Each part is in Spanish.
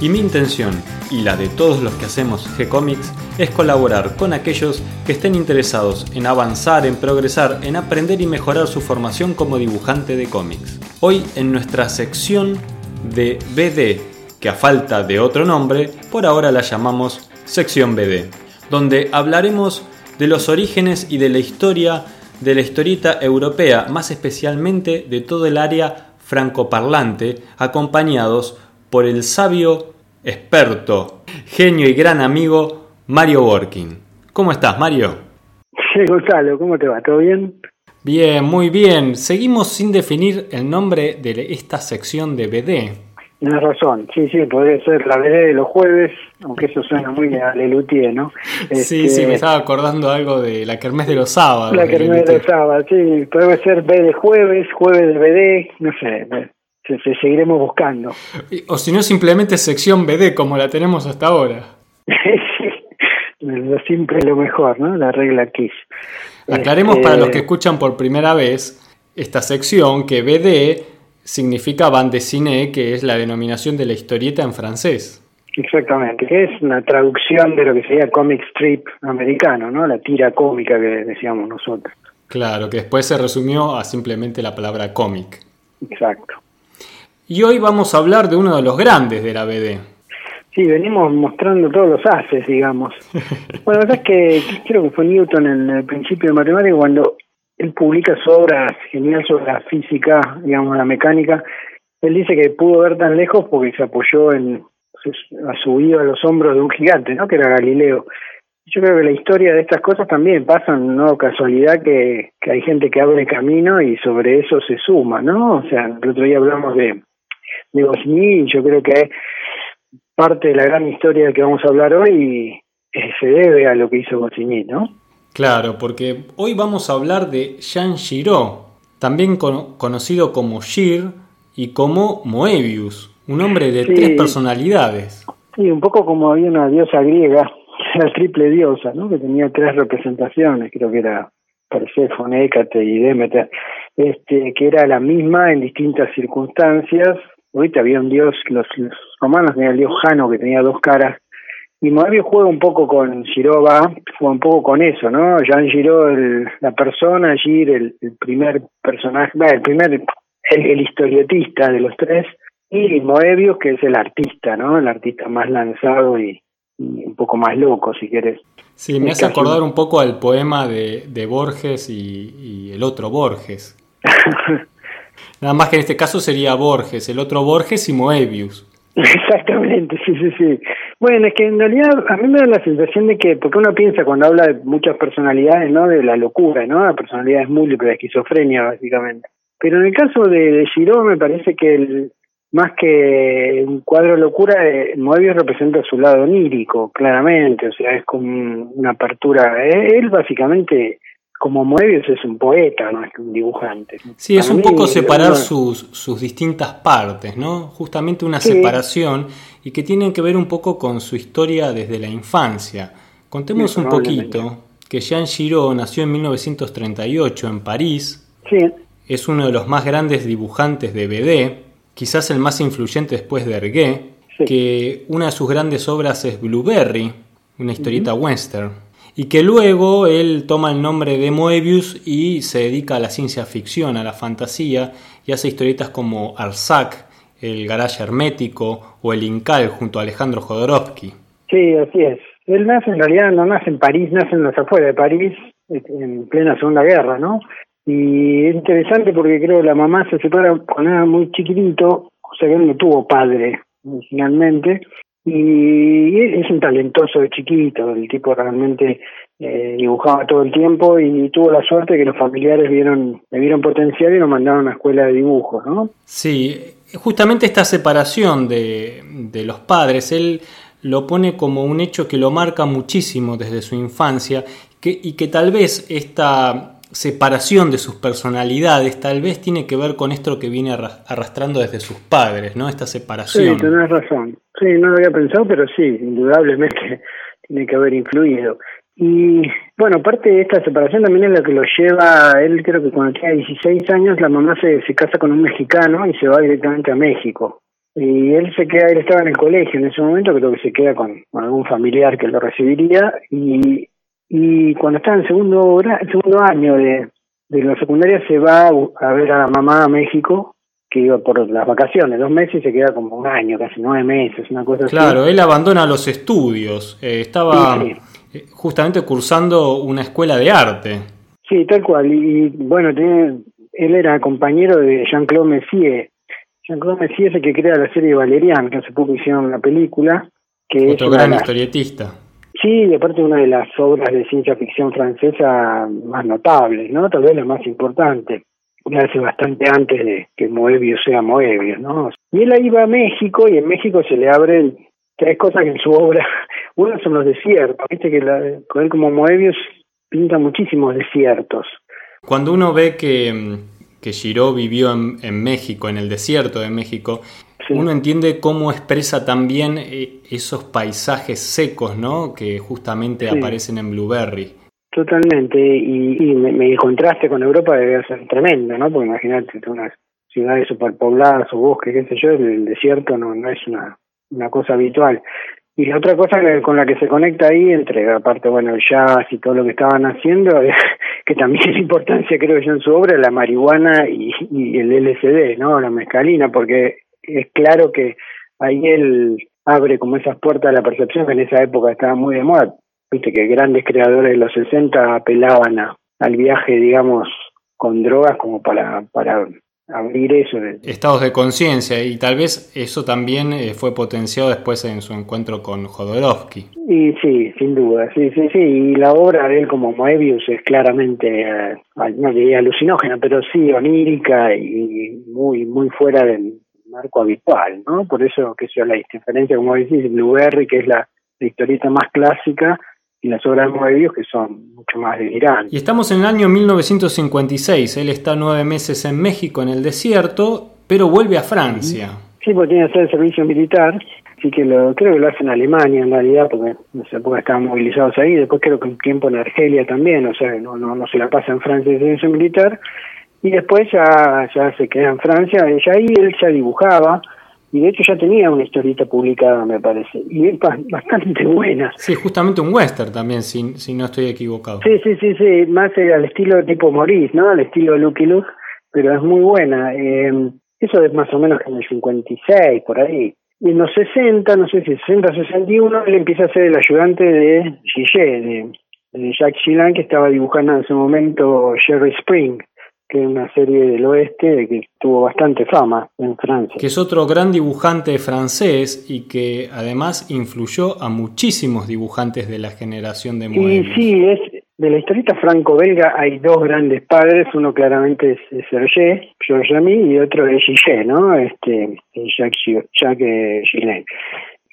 y mi intención y la de todos los que hacemos G-Comics es colaborar con aquellos que estén interesados en avanzar, en progresar, en aprender y mejorar su formación como dibujante de cómics. Hoy en nuestra sección de BD, que a falta de otro nombre, por ahora la llamamos sección BD, donde hablaremos de los orígenes y de la historia de la historieta europea, más especialmente de todo el área francoparlante, acompañados por el sabio, experto, genio y gran amigo Mario Working. ¿Cómo estás, Mario? Sí, Gonzalo, ¿cómo te va? ¿Todo bien? Bien, muy bien. Seguimos sin definir el nombre de esta sección de BD. Tienes razón, sí, sí, podría ser la BD de los jueves, aunque eso suena muy a Lelutier, ¿no? Sí, este, sí, me estaba acordando algo de la Kermés de los sábados. La Kermés de, los sábados, sí, puede ser B de jueves, jueves de BD, no sé, se, seguiremos buscando. O si no, simplemente sección BD, como la tenemos hasta ahora. sí, lo mejor, ¿no? La regla Kiss. Aclaremos para los que este, escuchan por primera vez esta sección que BD significa bande dessinée, que es la denominación de la historieta en francés. Exactamente, que es una traducción de lo que sería comic strip americano, ¿no? La tira cómica que decíamos nosotros. Claro, que después se resumió a simplemente la palabra cómic. Exacto. Y hoy vamos a hablar de uno de los grandes de la BD. Sí, venimos mostrando todos los haces, digamos. bueno, la verdad es que creo que fue Newton en el principio de matemática cuando él publica su obra genial sobre la física, digamos, la mecánica. Él dice que pudo ver tan lejos porque se apoyó en, ha subido a los hombros de un gigante, ¿no? Que era Galileo. Yo creo que la historia de estas cosas también pasan, no casualidad que, que hay gente que abre camino y sobre eso se suma, ¿no? O sea, el otro día hablamos de, de Goscinny y yo creo que parte de la gran historia que vamos a hablar hoy se debe a lo que hizo Goscinny, ¿no? Claro, porque hoy vamos a hablar de Jean Giraud, también conocido como Gir y como Moebius, un hombre de tres personalidades. Sí, un poco como había una diosa griega, la triple diosa, ¿no? que tenía tres representaciones, creo que era Perséfone, Hécate y Demeter, este, que era la misma en distintas circunstancias. Ahorita había un dios, los, los romanos tenían el dios Jano que tenía dos caras, y Moebius juega un poco con Giroba, juega un poco con eso, ¿no? Jean Giro, la persona, Gir, el, primer personaje, el primer, el, historietista de los tres, y Moebius, que es el artista, ¿no? El artista más lanzado y, un poco más loco, si quieres. Sí, me hace acordar un poco al poema de, de Borges y, y el otro Borges. Nada más que en este caso sería Borges, el otro Borges y Moebius. Exactamente, sí, sí, sí. Bueno, es que en realidad a mí me da la sensación de que, porque uno piensa cuando habla de muchas personalidades, ¿no? De la locura, ¿no? La personalidad es múltiple, la esquizofrenia, básicamente. Pero en el caso de, de me parece que el, más que un cuadro de locura, eh, Moebius representa su lado onírico, claramente, o sea, es como una apertura. Eh, él básicamente como Moebius es un poeta, no es un dibujante. Sí, es un poco separar sus, sus distintas partes, ¿no? Justamente una separación y que tienen que ver un poco con su historia desde la infancia. Contemos un poquito que Jean Giraud nació en 1938 en París. Sí. Es uno de los más grandes dibujantes de BD, quizás el más influyente después de Hergé, que una de sus grandes obras es Blueberry, una historieta western y que luego él toma el nombre de Moebius y se dedica a la ciencia ficción, a la fantasía, y hace historietas como Arzac, El Garage Hermético o El Incal junto a Alejandro Jodorowsky. Sí, así es. Él nace, en realidad no nace en París, nace en los afueras de París, en plena Segunda Guerra, ¿no? Y es interesante porque creo que la mamá se separa cuando era muy chiquitito, o sea que él no tuvo padre originalmente, y es un talentoso de chiquito, el tipo realmente eh, dibujaba todo el tiempo y tuvo la suerte que los familiares vieron, le vieron potencial y lo mandaron a una escuela de dibujo, ¿no? Sí, justamente esta separación de, de los padres, él lo pone como un hecho que lo marca muchísimo desde su infancia que, y que tal vez esta separación de sus personalidades tal vez tiene que ver con esto que viene arrastrando desde sus padres, ¿no? Esta separación. Sí, tenés razón. Sí, no lo había pensado, pero sí, indudablemente tiene que haber influido. Y bueno, parte de esta separación también es lo que lo lleva, él creo que cuando tenía 16 años, la mamá se, se casa con un mexicano y se va directamente a México. Y él se queda, él estaba en el colegio en ese momento, creo que se queda con, algún familiar que lo recibiría y, y cuando está en segundo, segundo año de, de la secundaria se va a ver a la mamá a México que iba por las vacaciones, dos meses y se queda como un año, casi nueve meses, una cosa así. Claro, él abandona los estudios, eh, estaba eh, justamente cursando una escuela de arte. Sí, tal cual, y, bueno, tiene, él era compañero de Jean-Claude Messier. Jean-Claude Messier es el que crea la serie Valerian, que hace poco hicieron la película. Que Otro gran historietista. Sí, y aparte una de las obras de ciencia ficción francesa más notables, ¿no? Tal vez la más importante hace bastante antes de que Moebius sea Moebius, ¿no? Y él ahí va a México y en México se le abren tres cosas en su obra. Uno son los desiertos, viste que la, con él como Moebius pinta muchísimos desiertos. Cuando uno ve que, que Giraud vivió en, en, México, en el desierto de México, uno entiende cómo expresa también eh, esos paisajes secos, ¿no? Que justamente aparecen en Blueberry. Totalmente, y, y me, contraste con Europa debe ser tremendo, ¿no? Porque imagínate unas ciudades superpobladas o bosques, qué sé yo, el, desierto no, no es una, una cosa habitual. Y la otra cosa con la que se conecta ahí, entre aparte, bueno, el jazz y todo lo que estaban haciendo, que también es importancia, creo yo, en su obra, la marihuana y, y el LSD, ¿no? La mescalina, porque es claro que ahí él abre como esas puertas a la percepción que en esa época estaba muy de moda viste que grandes creadores de los 60 apelaban a, al viaje, digamos, con drogas como para, para abrir eso. Estados de conciencia, y tal vez eso también eh, fue potenciado después en su encuentro con Jodorowsky. Y sí, sin duda, sí, sí, sí, y la obra de él como Moebius es claramente, eh, no diría alucinógena, pero sí onírica y muy, muy fuera del marco habitual, ¿no? Por eso, que sea la diferencia, como decís, Blueberry, que es la, la historieta más clásica, y las obras de Moebius que son mucho más delirantes. Y estamos en el año 1956, él está nueve meses en México en el desierto, pero vuelve a Francia. Sí, porque tiene que hacer el servicio militar, así que lo, creo que lo hace en Alemania en realidad, porque en esa época estaban movilizados ahí, después creo que un tiempo en Argelia también, o sea, no, no, no se la pasa en Francia el servicio militar, y después ya, ya se queda en Francia, y ahí él ya dibujaba, y de hecho ya tenía una historieta publicada, me parece, y es bastante buena. Sí, justamente un western también, si, si no estoy equivocado. Sí, sí, sí, sí, más al estilo tipo Maurice, ¿no? Al estilo Lucky Luke, pero es muy buena. Eh, eso es más o menos en el 56, por ahí. Y en los 60, no sé si 60 o 61, él empieza a ser el ayudante de Gillet, de, de Jacques Gillan, que estaba dibujando en ese momento Jerry Spring que es una serie del oeste que tuvo bastante fama en Francia. Que es otro gran dibujante francés y que además influyó a muchísimos dibujantes de la generación de Moebius. Y sí, es de la historieta franco-belga hay dos grandes padres, uno claramente es Serge, Georges Lamy, y otro es Gillet, ¿no? Este, Jacques, Jacques Gillet.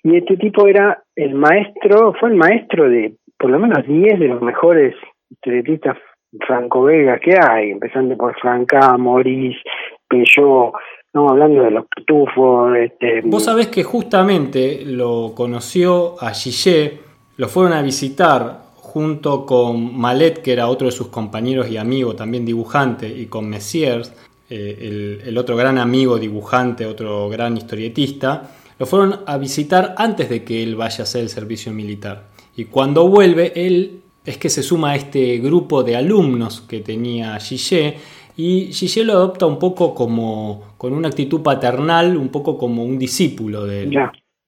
Y este tipo era el maestro, fue el maestro de por lo menos 10 de los mejores historietistas franco-belgas que hay, empezando por Franca, Maurice, Peugeot, estamos hablando de los pitufos. Este... Vos sabés que justamente lo conoció a Gillet, lo fueron a visitar junto con Malet, que era otro de sus compañeros y amigos, también dibujante, y con Messiers, eh, el, el otro gran amigo dibujante, otro gran historietista, lo fueron a visitar antes de que él vaya a hacer el servicio militar. Y cuando vuelve, él es que se suma a este grupo de alumnos que tenía Gillet y Gillet lo adopta un poco como con una actitud paternal, un poco como un discípulo de él.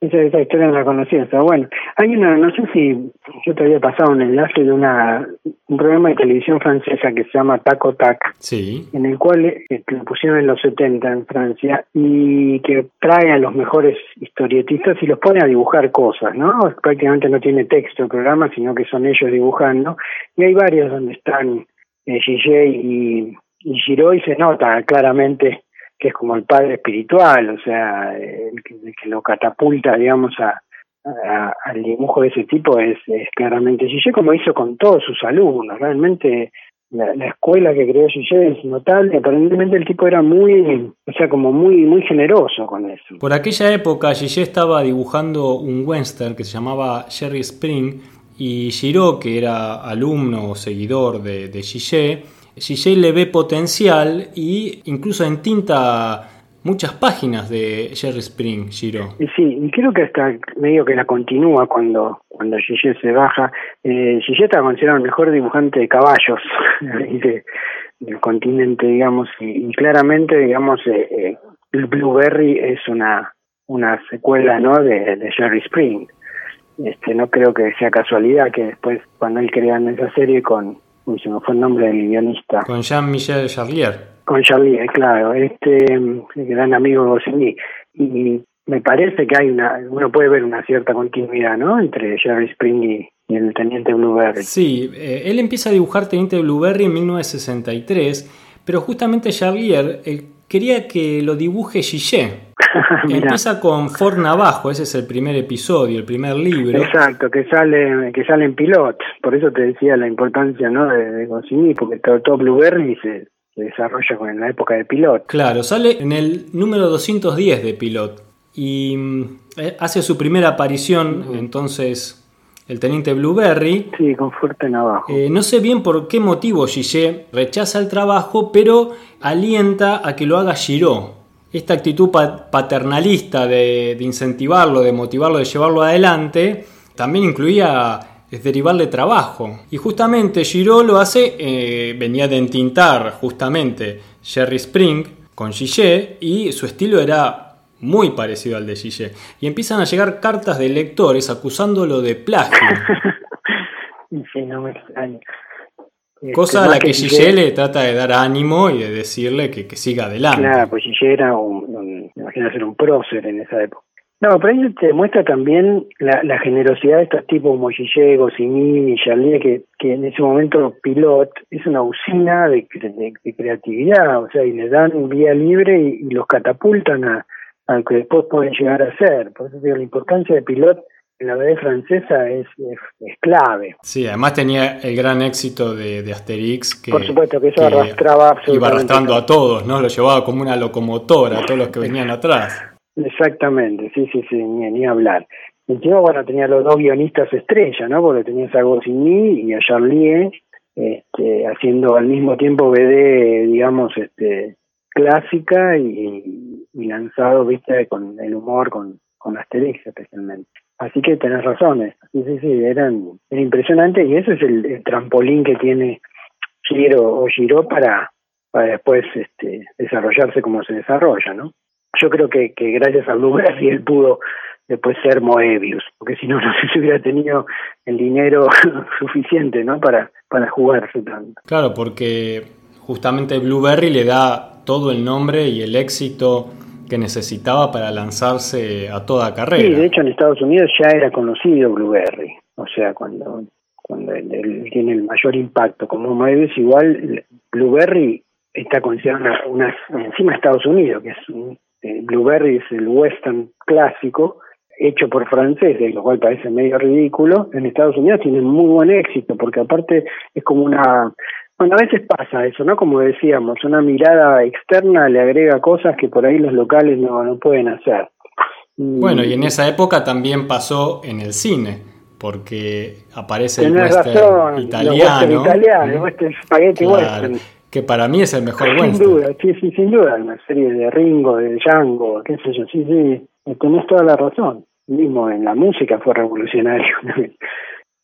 Esa, esa historia no la conocía, pero bueno, hay una, no sé si yo te había pasado un enlace de una un programa de televisión francesa que se llama Taco Tac, sí. en el cual eh, lo pusieron en los 70 en Francia y que trae a los mejores historietistas y los pone a dibujar cosas, ¿no? Prácticamente no tiene texto el programa, sino que son ellos dibujando y hay varios donde están eh, Gillet y, y y se nota claramente que es como el padre espiritual, o sea, el que, lo catapulta, digamos, a, al dibujo de ese tipo es, es claramente Gillet, como hizo con todos sus alumnos. Realmente la, escuela que creó Gillet es notable. Aparentemente el tipo era muy, o sea, como muy, muy generoso con eso. Por aquella época Gillet estaba dibujando un western que se llamaba Jerry Spring y Giraud, que era alumno o seguidor de, de Gillet, Gillet le ve potencial y incluso en tinta muchas páginas de Jerry Spring, Giro. Sí, y creo que hasta medio que la continúa cuando cuando se baja. Eh, está considerado el mejor dibujante de caballos del continente, digamos, y, claramente, digamos, eh, eh, Blueberry es una una secuela, ¿no? De, de Jerry Spring. Este, no creo que sea casualidad que después, cuando él crean esa serie con, uy, se me fue el nombre del guionista. Con Jean-Michel Charlier. Con Charlie, eh, claro, este gran amigo de Goscinny. Y me parece que hay una, uno puede ver una cierta continuidad, ¿no? Entre Jerry Spring y, el Teniente Blueberry. Sí, eh, él empieza a dibujar Teniente Blueberry en 1963, pero justamente Charlier quería que lo dibuje Gillet. Empieza con Ford Navajo, ese es el primer episodio, el primer libro. Exacto, que sale que sale en pilot, por eso te decía la importancia ¿no? de, de Goscinny, porque todo, todo Blueberry se, se desarrolla en la época de Pilot. Claro, sale en el número 210 de Pilot y mm, eh, hace su primera aparición entonces el teniente Blueberry. Sí, con fuerte navajo. Eh, no sé bien por qué motivo Gillet rechaza el trabajo, pero alienta a que lo haga Giraud. Esta actitud paternalista de, de incentivarlo, de motivarlo, de llevarlo adelante, también incluía derivarle trabajo. Y justamente Giraud lo hace, eh, venía de entintar justamente Jerry Spring con Gillet y su estilo era muy parecido al de Gillet. Y empiezan a llegar cartas de lectores acusándolo de plagio. Cosa a la que Gillet le trata de dar ánimo y de decirle que, siga adelante. Claro, pues Gillet era un, imagino ser un prócer en esa época. No, pero ahí te muestra también la, generosidad de estos tipos como Gillet, Goscinny y Charlier, que, que en ese momento Pilot es una usina de, creatividad, o sea, y les dan vía libre y, los catapultan a, a, lo que después pueden llegar a ser. Por eso digo, la importancia de Pilot en la BD francesa es, es, clave. Sí, además tenía el gran éxito de, Asterix, que, Por supuesto que eso arrastraba Iba arrastrando a todos, ¿no? Lo llevaba como una locomotora a todos los que venían atrás. Exactamente, sí, sí, sí, ni, ni hablar. Encima, bueno, tenía los dos guionistas estrella, ¿no? Porque tenías a Goscinny y a Charlier, este, haciendo al mismo tiempo BD, digamos, este, clásica y, y lanzado, viste, con el humor, con, con Asterix especialmente. Así que tenés razones, sí, sí, sí, eran, era impresionante y ese es el, trampolín que tiene Giro o Giro para, para después este, desarrollarse como se desarrolla, ¿no? yo creo que, que gracias a Blueberry él pudo después ser Moebius, porque si no, no si hubiera tenido el dinero suficiente ¿no? para, para jugarse tanto. Claro, porque justamente Blueberry le da todo el nombre y el éxito que necesitaba para lanzarse a toda carrera. Sí, de hecho en Estados Unidos ya era conocido Blueberry, o sea, cuando, cuando él, tiene el mayor impacto como Moebius, igual Blueberry está considerado una, encima de Estados Unidos, que es un este, Blueberry es el western clásico hecho por franceses, lo cual parece medio ridículo, en Estados Unidos tiene muy buen éxito, porque aparte es como una... Bueno, a veces pasa eso, ¿no? Como decíamos, una mirada externa le agrega cosas que por ahí los locales no, no pueden hacer. Bueno, y en esa época también pasó en el cine, porque aparece el western italiano. italiano, el spaghetti western que para mí es el mejor sin western. Sin duda, sí, sí, sin duda, una serie de Ringo, de Django, qué sé yo, sí, sí, tenés toda la razón. Mismo en la música fue revolucionario,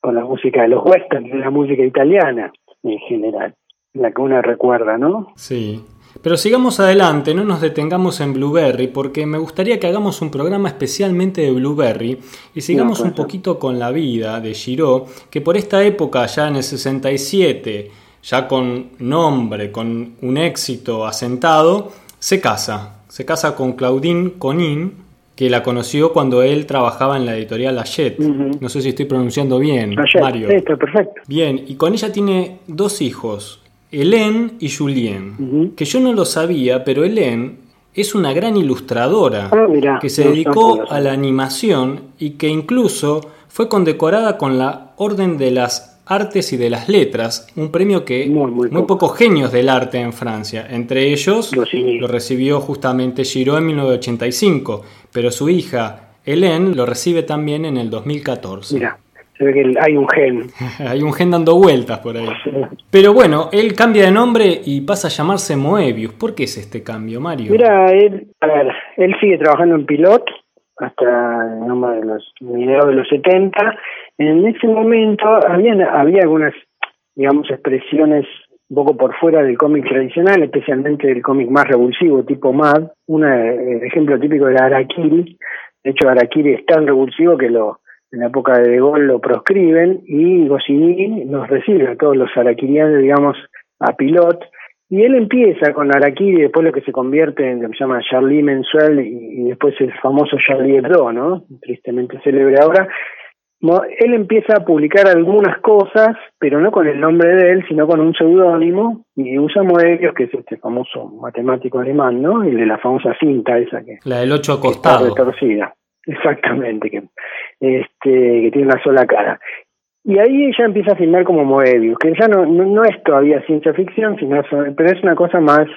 con la música de los westerns, la música italiana en general, la que uno recuerda, ¿no? Sí. Pero sigamos adelante, no nos detengamos en Blueberry, porque me gustaría que hagamos un programa especialmente de Blueberry y sigamos un poquito con la vida de Giraud, que por esta época, ya en el 67, ya con nombre, con un éxito asentado, se casa. Se casa con Claudine Conin, que la conoció cuando él trabajaba en la editorial Hachette. No sé si estoy pronunciando bien, Mario. perfecto. Bien, y con ella tiene dos hijos, Hélène y Julien, que yo no lo sabía, pero Hélène es una gran ilustradora ah, que se dedicó a la animación y que incluso fue condecorada con la Orden de las Artes y de las Letras, un premio que muy, pocos genios del arte en Francia, entre ellos lo recibió justamente Giraud en 1985, pero su hija Hélène lo recibe también en el 2014. Mira, se ve que hay un gen. hay un gen dando vueltas por ahí. Pero bueno, él cambia de nombre y pasa a llamarse Moebius. ¿Por qué es este cambio, Mario? Mira, él, a ver, él sigue trabajando en Pilot hasta de los mediados de los 70 en ese momento había, había algunas, digamos, expresiones un poco por fuera del cómic tradicional, especialmente del cómic más revulsivo, tipo Mad. Un eh, ejemplo típico era Arakiri. De hecho, Arakiri es tan revulsivo que lo en la época de De Gaulle lo proscriben y Goscinny nos recibe a todos los arakirianos, digamos, a pilot. Y él empieza con Arakiri, después lo que se convierte en lo que se llama Charlie Mensuel y, y después el famoso Charlie Hebdo, ¿no? Tristemente célebre ahora él empieza a publicar algunas cosas, pero no con el nombre de él, sino con un seudónimo, y usa Moebius, que es este famoso matemático alemán, ¿no? El de la famosa cinta esa que... La del ocho acostado. Retorcida. Exactamente, que, este, que tiene una sola cara. Y ahí ella empieza a filmar como Moebius, que ya no, no, es todavía ciencia ficción, sino pero es una cosa más,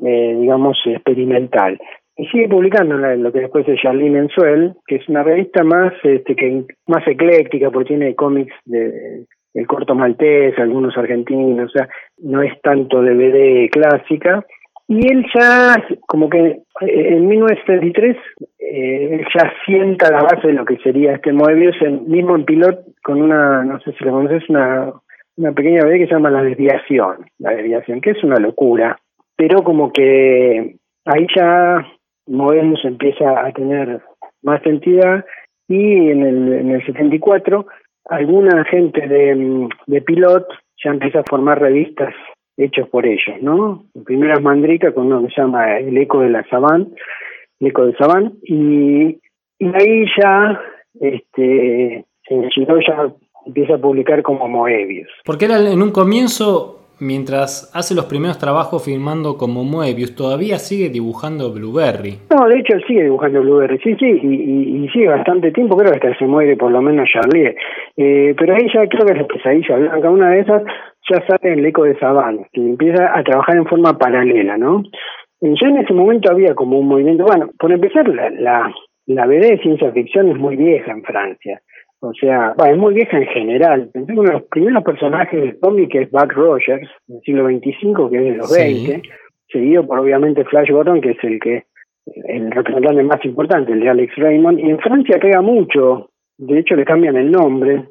eh, digamos, experimental y sigue publicando lo que después es Charlie Mensuel, que es una revista más este, que más ecléctica porque tiene cómics de el corto maltés, algunos argentinos, o sea, no es tanto DVD clásica. Y él ya, como que eh, en 1933, eh, él ya sienta la base de lo que sería este Moebius, en, mismo en Pilot, con una, no sé si lo conoces, una, una pequeña BD que se llama La Desviación, La Desviación, que es una locura, pero como que ahí ya Moebius empieza a tener más entidad y en el, en el 74 alguna gente de, de Pilot ya empieza a formar revistas hechas por ellos, ¿no? Primero es Mandrica con uno que se llama El Eco de la Sabán, El Eco de Sabán, y, y ahí ya este ya empieza a publicar como Moebius. Porque era en un comienzo mientras hace los primeros trabajos filmando como Moebius, todavía sigue dibujando Blueberry. No, de hecho él sigue dibujando Blueberry, sí, sí, y, sigue bastante tiempo, creo que hasta se muere por lo menos Charlie. Eh, pero ahí ya creo que es la pesadilla blanca, una de esas ya sale el eco de Saban, que empieza a trabajar en forma paralela, ¿no? Ya en ese momento había como un movimiento, bueno, por empezar, la, la, la BD de ciencia ficción es muy vieja en Francia. O sea, es muy vieja en general. Pensé que uno de los primeros personajes del cómic es Buck Rogers, del siglo XXV, que es de los 20, seguido por obviamente Flash Gordon, que es el que el representante más importante, el de Alex Raymond. Y en Francia pega mucho. De hecho, le cambian el nombre.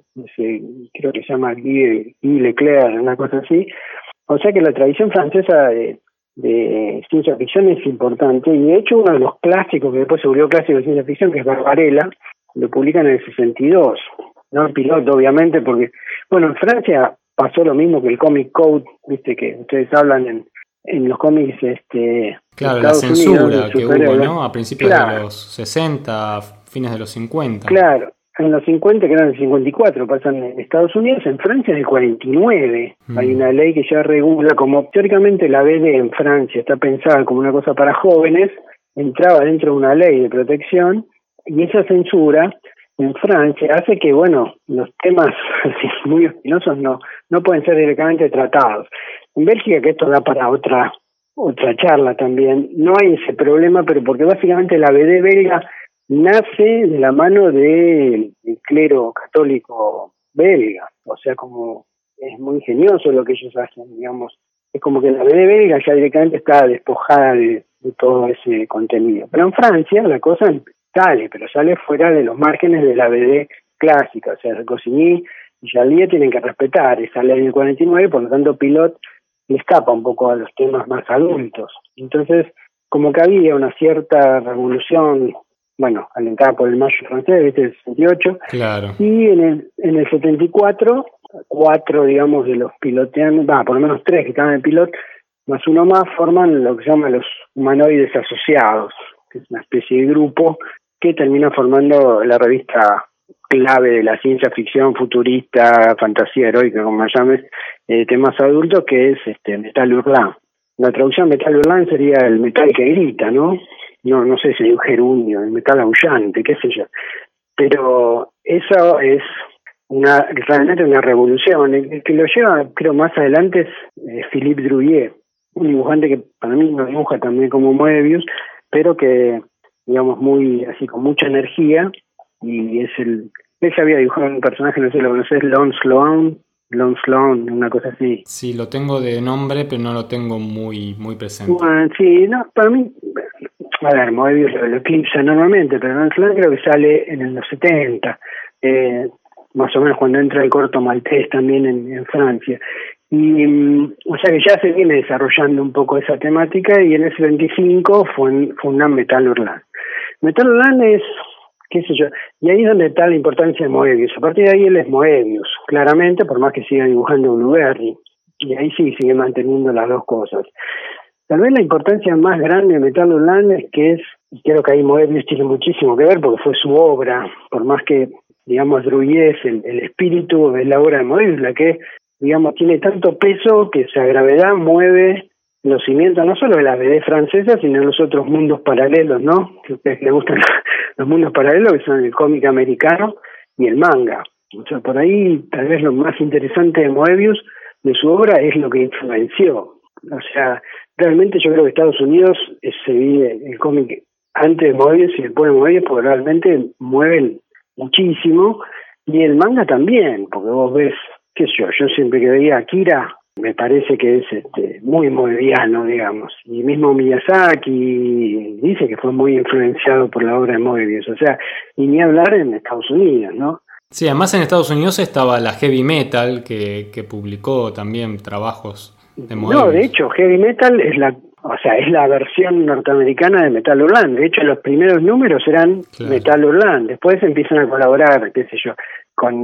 creo que se llama Guy, Leclerc, una cosa así. O sea que la tradición francesa de, de ciencia ficción es importante. Y de hecho, uno de los clásicos que después se volvió clásico de ciencia ficción, que es Barbarella, lo publican en el 62, no en piloto obviamente, porque, bueno, en Francia pasó lo mismo que el Comic Code, viste que ustedes hablan en, en los cómics este claro la censura que hubo no a principios de los 60 fines de los 50 claro en los 50 que eran el 54 pasan en Estados Unidos en Francia en el 49 mm. hay una ley que ya regula como teóricamente la BD en Francia está pensada como una cosa para jóvenes entraba dentro de una ley de protección y esa censura en Francia hace que, bueno, los temas muy espinosos no, no pueden ser directamente tratados. En Bélgica, que esto da para otra otra charla también, no hay ese problema, pero porque básicamente la BD belga nace de la mano del clero católico belga, o sea, como es muy ingenioso lo que ellos hacen, digamos, es como que la BD belga ya directamente está despojada de, de todo ese contenido. Pero en Francia la cosa sale, pero sale fuera de los márgenes de la BD clásica, o sea, Goscinny y Charlier tienen que respetar esa ley del 49, por lo tanto Pilot le escapa un poco a los temas más adultos. Entonces, como que había una cierta revolución, bueno, alentada por el mayo francés, ¿viste? El 68, claro. y en el, en el 74, cuatro, digamos, de los piloteanos, va, por lo menos tres que estaban en pilot, más uno más, forman lo que se llama los humanoides asociados, que es una especie de grupo que termina formando la revista clave de la ciencia ficción futurista, fantasía heroica, como llames, eh, temas adultos, que es este Metal Hurlant. la traducción metal hurlant sería el metal que grita, ¿no? No, no sé si hay un gerundio, el metal aullante, qué sé yo. Pero eso es una realmente una revolución. El que lo lleva, creo, más adelante es Philippe Drouillet, un dibujante que para mí no dibuja también como Moebius, pero que, digamos, muy así con mucha energía y es el... Él ya había dibujado un personaje, no sé si lo conoces, Lon Sloan, Lon Sloan, una cosa así. Sí, lo tengo de nombre, pero no lo tengo muy muy presente. Bueno, sí, no, para mí, a ver, Moebius lo, eclipsa normalmente, pero Lon Sloan creo que sale en los 70, eh, más o menos cuando entra el corto maltés también en, en Francia. Y, mm, o sea que ya se viene desarrollando un poco esa temática y en ese 25 fue, fue Metal Urlan. Metal Urlan es qué sé yo. Y ahí es donde está la importancia de Moebius. A partir de ahí él es Moebius, claramente, por más que siga dibujando Blueberry. Y ahí sí sigue manteniendo las dos cosas. Tal vez la importancia más grande de Metal Land es que es, y creo que ahí Moebius tiene muchísimo que ver porque fue su obra, por más que, digamos, Druyes, el, el espíritu de la obra de Moebius, la que, digamos, tiene tanto peso que esa gravedad mueve los cimientos no solo de la BD francesa, sino de los otros mundos paralelos, ¿no? Que a ustedes les gustan los mundos paralelos, que son el cómic americano y el manga. O sea, por ahí tal vez lo más interesante de Moebius, de su obra, es lo que influenció. O sea, realmente yo creo que Estados Unidos se vive el cómic antes de Moebius y después de Moebius, porque realmente mueven muchísimo, y el manga también, porque vos ves, qué sé yo, yo siempre que veía Akira, me parece que es este, muy moebiano, digamos. Y mismo Miyazaki dice que fue muy influenciado por la obra de Moebius, o sea, y ni hablar en Estados Unidos, ¿no? Sí, además en Estados Unidos estaba la heavy metal que, que publicó también trabajos de Moebius. No, de hecho, heavy metal es la, o sea, es la versión norteamericana de Metal Hurlant. De hecho, los primeros números eran Metal Hurlant. Después empiezan a colaborar, qué sé yo, con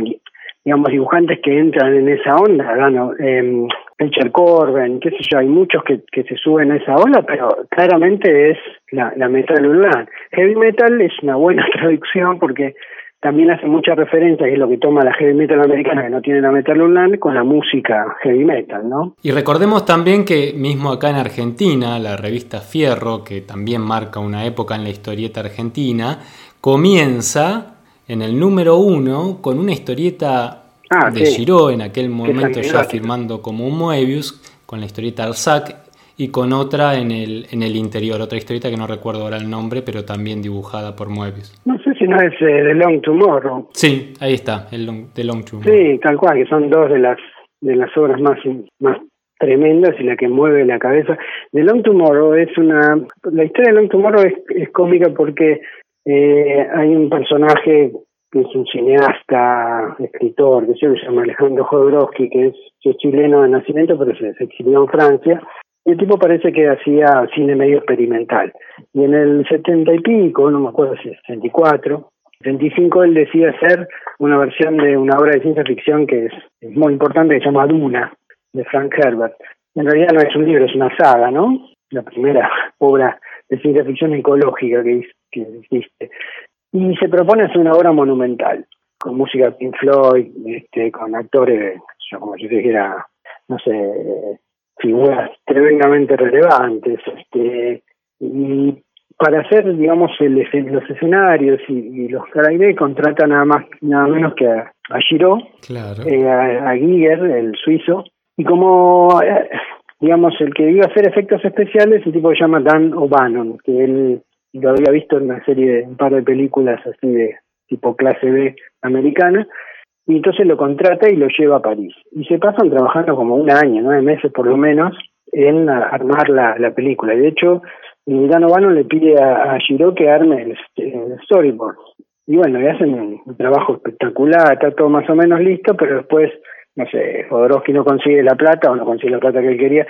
digamos, dibujantes que entran en esa onda, ¿no? eh, Richard Corben, qué sé yo, hay muchos que, que se suben a esa ola, pero claramente es la, la metal urbana. Heavy metal es una buena traducción porque también hace mucha referencia, que es lo que toma la heavy metal americana, que no tiene la metal urbana, con la música heavy metal, ¿no? Y recordemos también que mismo acá en Argentina, la revista Fierro, que también marca una época en la historieta argentina, comienza en el número uno con una historieta ah, de Giro, en aquel momento ya firmando como un Moebius, con la historieta Alzac y con otra en el, en el interior, otra historieta que no recuerdo ahora el nombre, pero también dibujada por Moebius. No sé si no es eh, The Long Tomorrow. Sí, ahí está, el long, The Long Tomorrow. Sí, tal cual, que son dos de las de las obras más, más tremendas y la que mueve la cabeza. The Long Tomorrow es una... La historia de Long Tomorrow es, es cómica porque eh, hay un personaje que es un cineasta, escritor, que se llama Alejandro Jodorowsky, que es, chileno de nacimiento, pero se, exilió en Francia. Y el tipo parece que hacía cine medio experimental. Y en el setenta y pico, no me acuerdo si es 64, 75, él decide hacer una versión de una obra de ciencia ficción que es, muy importante, que se llama Duna, de Frank Herbert. En realidad no es un libro, es una saga, ¿no? La primera obra de ciencia ficción ecológica que, que existe. Y se propone hacer una obra monumental, con música Pink Floyd, este, con actores, como si dijera, no sé, figuras tremendamente relevantes, este, y para hacer, digamos, el, los escenarios y, los caracteres contratan nada más, nada menos que a, Giro, eh, a, a, Giger, el suizo, y como, eh, digamos, el que iba a hacer efectos especiales, un tipo que se llama Dan O'Bannon, que él lo había visto en una serie de un par de películas así de tipo clase B americana, y entonces lo contrata y lo lleva a París. Y se pasan trabajando como un año, nueve meses por lo menos, en armar la, la película. De hecho, Milano Vano le pide a, a Giro que arme el, storyboard. Y bueno, le hacen un, trabajo espectacular, está todo más o menos listo, pero después, no sé, Jodorowsky no consigue la plata o no consigue la plata que él quería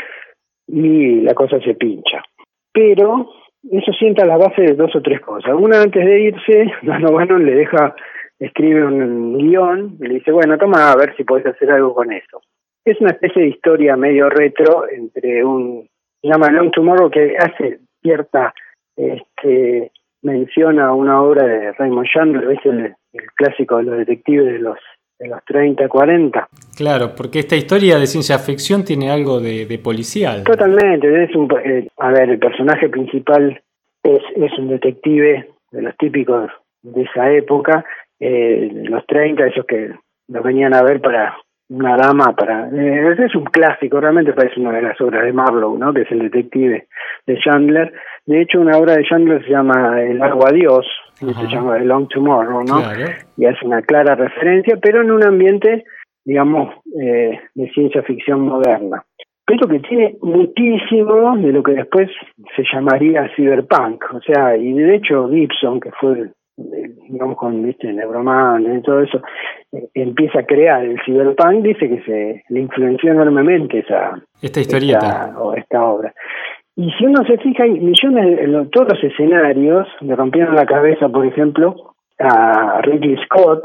y la cosa se pincha. Pero eso sienta la base de dos o tres cosas. Una, antes de irse, Dano Bannon le deja, escribe un guion y le dice, bueno, toma a ver si podés hacer algo con eso. Es una especie de historia medio retro entre un, se llama Long Tomorrow, que hace cierta este, mención a una obra de Raymond Chandler, es el, clásico de los detectives de los de los 30, 40. Claro, porque esta historia de ciencia ficción tiene algo de, policial. Totalmente, es un, eh, a ver, el personaje principal es, es un detective de los típicos de esa época, eh, los 30, esos que los venían a ver para una dama para eh, es un clásico realmente parece una de las obras de Marlowe no que es el detective de Chandler de hecho una obra de Chandler se llama El largo adiós que se llama The Long Tomorrow no y es una clara referencia pero en un ambiente digamos eh, de ciencia ficción moderna. Pero que tiene muchísimo de lo que después se llamaría cyberpunk o sea y de hecho Gibson que fue digamos con viste Neuroman y todo eso eh, empieza a crear el cyberpunk dice que se le influenció enormemente esa esta historieta. o esta obra y si uno se fija hay millones de todos los escenarios le rompieron la cabeza por ejemplo a Ridley Scott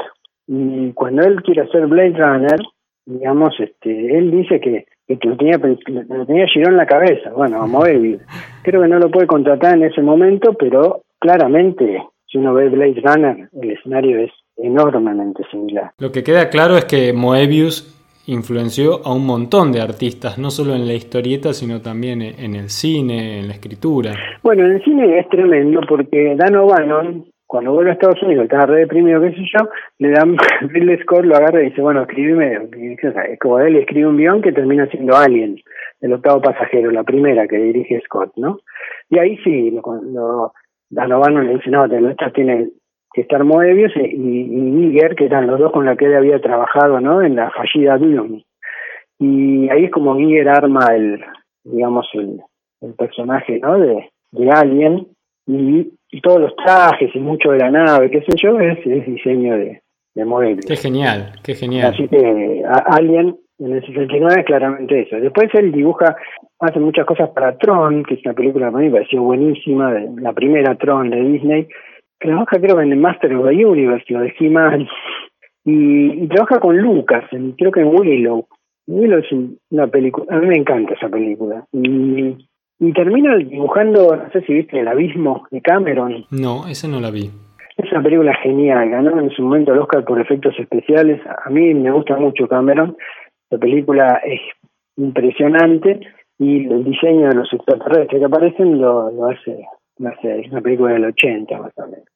y cuando él quiere hacer Blade Runner digamos este él dice que lo tenía, lo tenía giró en la cabeza, bueno, a Moebius. Creo que no lo puede contratar en ese momento, pero claramente si uno ve Blade Runner, el escenario es enormemente similar. Lo que queda claro es que Moebius influenció a un montón de artistas, no solo en la historieta, sino también en el cine, en la escritura. Bueno, en el cine es tremendo porque Dan O'Bannon, cuando vuelve a Estados Unidos, estaba re deprimido, qué sé yo, le dan, Bill Scott lo agarra y dice, bueno, escríbeme, como él escribe un guion que termina siendo Alien, el octavo pasajero, la primera que dirige Scott, ¿no? Y ahí sí, lo, lo Danovano le dice, no, esta tiene que estar Moebius y, y que eran los dos con los que él había trabajado, ¿no? En la fallida Doom. Y ahí es como Giger arma el, digamos, el, el personaje, ¿no? De, de Alien y, todos los trajes y mucho de la nave, qué sé yo, es, es diseño de, de Moebius. Qué genial, qué genial. Así que Alien en el 69 es claramente eso. Después él dibuja hace muchas cosas para Tron, que es una película que a mí me pareció buenísima, de, la primera Tron de Disney. Trabaja creo en el Master of the Universe, de He-Man, y, trabaja con Lucas, creo que en Willow. Willow es una película, a mí me encanta esa película. Y, y termina dibujando, no sé si viste El Abismo de Cameron. No, esa no la vi. Es una película genial, ganó en su momento el Oscar por efectos especiales. A mí me gusta mucho Cameron. La película es impresionante y el diseño de los extraterrestres que aparecen lo, lo hace, lo hace, es una película del 80 más o menos.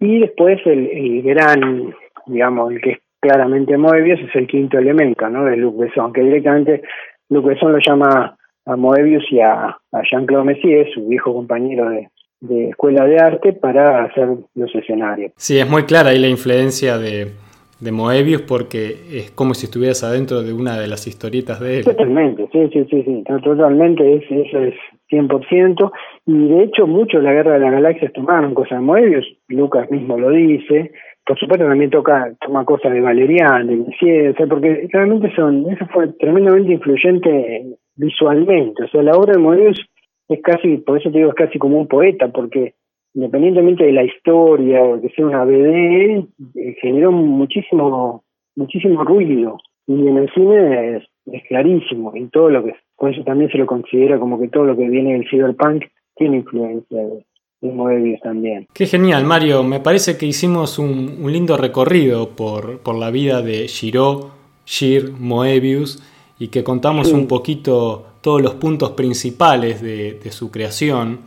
Y después el, el gran, digamos, el que es claramente Moebius es el quinto elemento, ¿no? De Luc Besson, que directamente Luc Besson lo llama a Moebius y a, a Jean-Claude Messier, su viejo compañero de, de escuela de arte, para hacer los escenarios. Sí, es muy clara ahí la influencia de, de Moebius porque es como si estuvieras adentro de una de las historietas de él. Totalmente, sí, sí, sí, sí, totalmente, es, eso es 100%, y de hecho muchos de la Guerra de las Galaxias tomaron cosas de Moebius, Lucas mismo lo dice, por supuesto también toca toma cosas de Valerian, de Messier, o sea, porque realmente son, eso fue tremendamente influyente visualmente, o sea, la obra de Moebius es casi, por eso te digo, es casi como un poeta, porque independientemente de la historia o que sea una BD, eh, generó muchísimo muchísimo ruido y en el cine es, clarísimo y todo lo que por eso también se lo considera como que todo lo que viene del cyberpunk tiene influencia de, Moebius también. Qué genial, Mario. Me parece que hicimos un, un lindo recorrido por, por la vida de Shiro, Shir, Moebius y que contamos un poquito todos los puntos principales de, de su creación.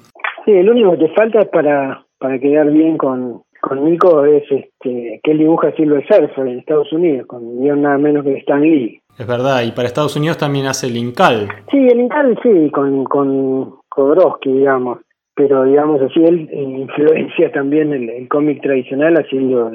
Sí, el único que falta para, para quedar bien con, con Nico es este, que él dibuja Silver Surfer en Estados Unidos, con guion nada menos que Stan Lee. Es verdad, y para Estados Unidos también hace el Incal. Sí, el Incal sí, con, con Kodrowski, digamos, pero digamos así, él influencia también el, el cómic tradicional haciendo,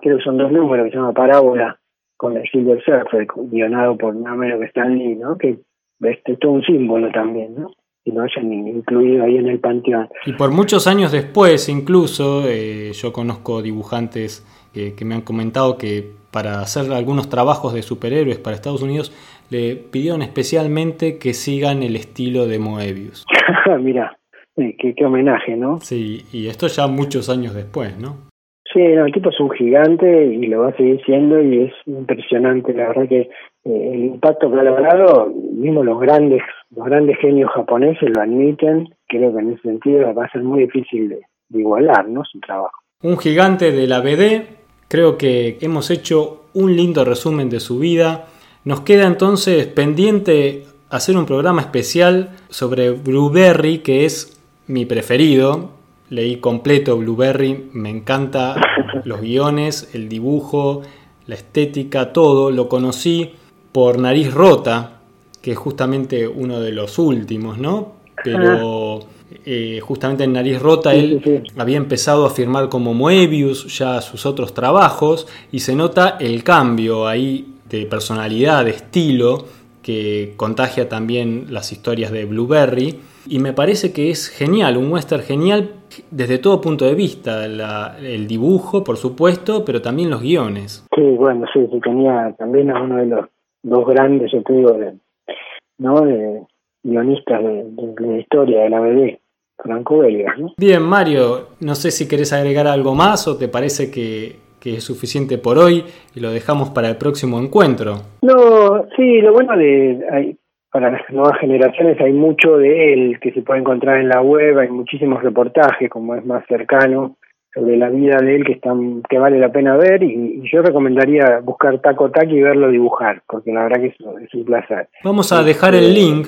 creo que son dos números, que se llama Parábola, con el Silver Surfer, guionado por nada menos que Stan Lee, ¿no? Que este, es todo un símbolo también, ¿no? y lo hayan incluido ahí en el panteón. Y por muchos años después, incluso, eh, yo conozco dibujantes que, me han comentado que para hacer algunos trabajos de superhéroes para Estados Unidos le pidieron especialmente que sigan el estilo de Moebius. Mira, eh, qué, qué homenaje, ¿no? Sí, y esto ya muchos años después, ¿no? Sí, el tipo es un gigante y lo va a seguir siendo y es impresionante. La verdad que eh, el impacto que ha logrado, mismo los grandes, los grandes genios japoneses lo admiten. Creo que en ese sentido va a ser muy difícil de, igualar, ¿no? Su trabajo. Un gigante de la BD. Creo que hemos hecho un lindo resumen de su vida. Nos queda entonces pendiente hacer un programa especial sobre Blueberry, que es mi preferido. Leí completo Blueberry, me encanta los guiones, el dibujo, la estética, todo. Lo conocí por Nariz Rota, que es justamente uno de los últimos, ¿no? Pero eh, justamente en Nariz Rota él había empezado a firmar como Moebius ya sus otros trabajos y se nota el cambio ahí de personalidad, de estilo, que contagia también las historias de Blueberry. Y me parece que es genial, un western genial desde todo punto de vista, el dibujo, por supuesto, pero también los guiones. Sí, bueno, sí, tenía también a uno de los dos grandes, yo te digo, ¿no? de guionistas de, la historia de la BD, franco-belga. ¿no? Bien, Mario, no sé si querés agregar algo más o te parece que, que es suficiente por hoy y lo dejamos para el próximo encuentro. No, sí, lo bueno de para las nuevas generaciones hay mucho de él que se puede encontrar en la web, hay muchísimos reportajes como es más cercano sobre la vida de él que están que vale la pena ver y, yo recomendaría buscar Taco Tac y verlo dibujar porque la verdad que es, es un placer. Vamos a dejar el link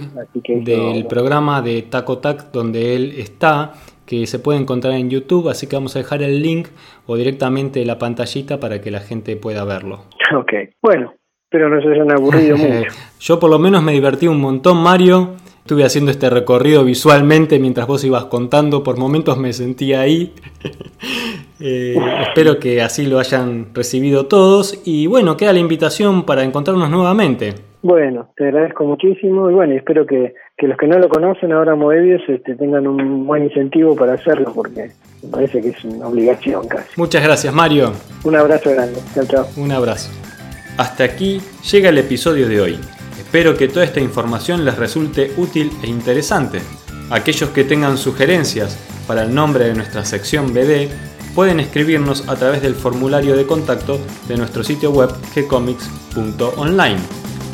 del programa de Taco Tac donde él está que se puede encontrar en YouTube, así que vamos a dejar el link o directamente la pantallita para que la gente pueda verlo. Ok, bueno, pero no se hayan aburrido mucho. Yo por lo menos me divertí un montón, Mario. Estuve haciendo este recorrido visualmente mientras vos ibas contando, por momentos me sentí ahí. Eh, espero que así lo hayan recibido todos y bueno, queda la invitación para encontrarnos nuevamente. Bueno, te agradezco muchísimo y bueno, espero que, los que no lo conocen ahora Moebius este, tengan un buen incentivo para hacerlo porque me parece que es una obligación casi. Muchas gracias Mario. Un abrazo grande. Chao, chao. Un abrazo. Hasta aquí llega el episodio de hoy. Espero que toda esta información les resulte útil e interesante. Aquellos que tengan sugerencias para el nombre de nuestra sección BD pueden escribirnos a través del formulario de contacto de nuestro sitio web gcomics.online.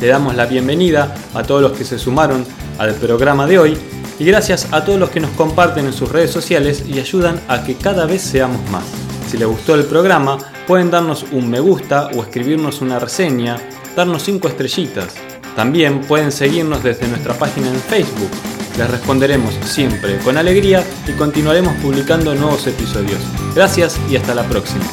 Le damos la bienvenida a todos los que se sumaron al programa de hoy y gracias a todos los que nos comparten en sus redes sociales y ayudan a que cada vez seamos más. Si les gustó el programa, pueden darnos un me gusta o escribirnos una reseña, darnos 5 estrellitas. También pueden seguirnos desde nuestra página en Facebook. Les responderemos siempre con alegría y continuaremos publicando nuevos episodios. Gracias y hasta la próxima.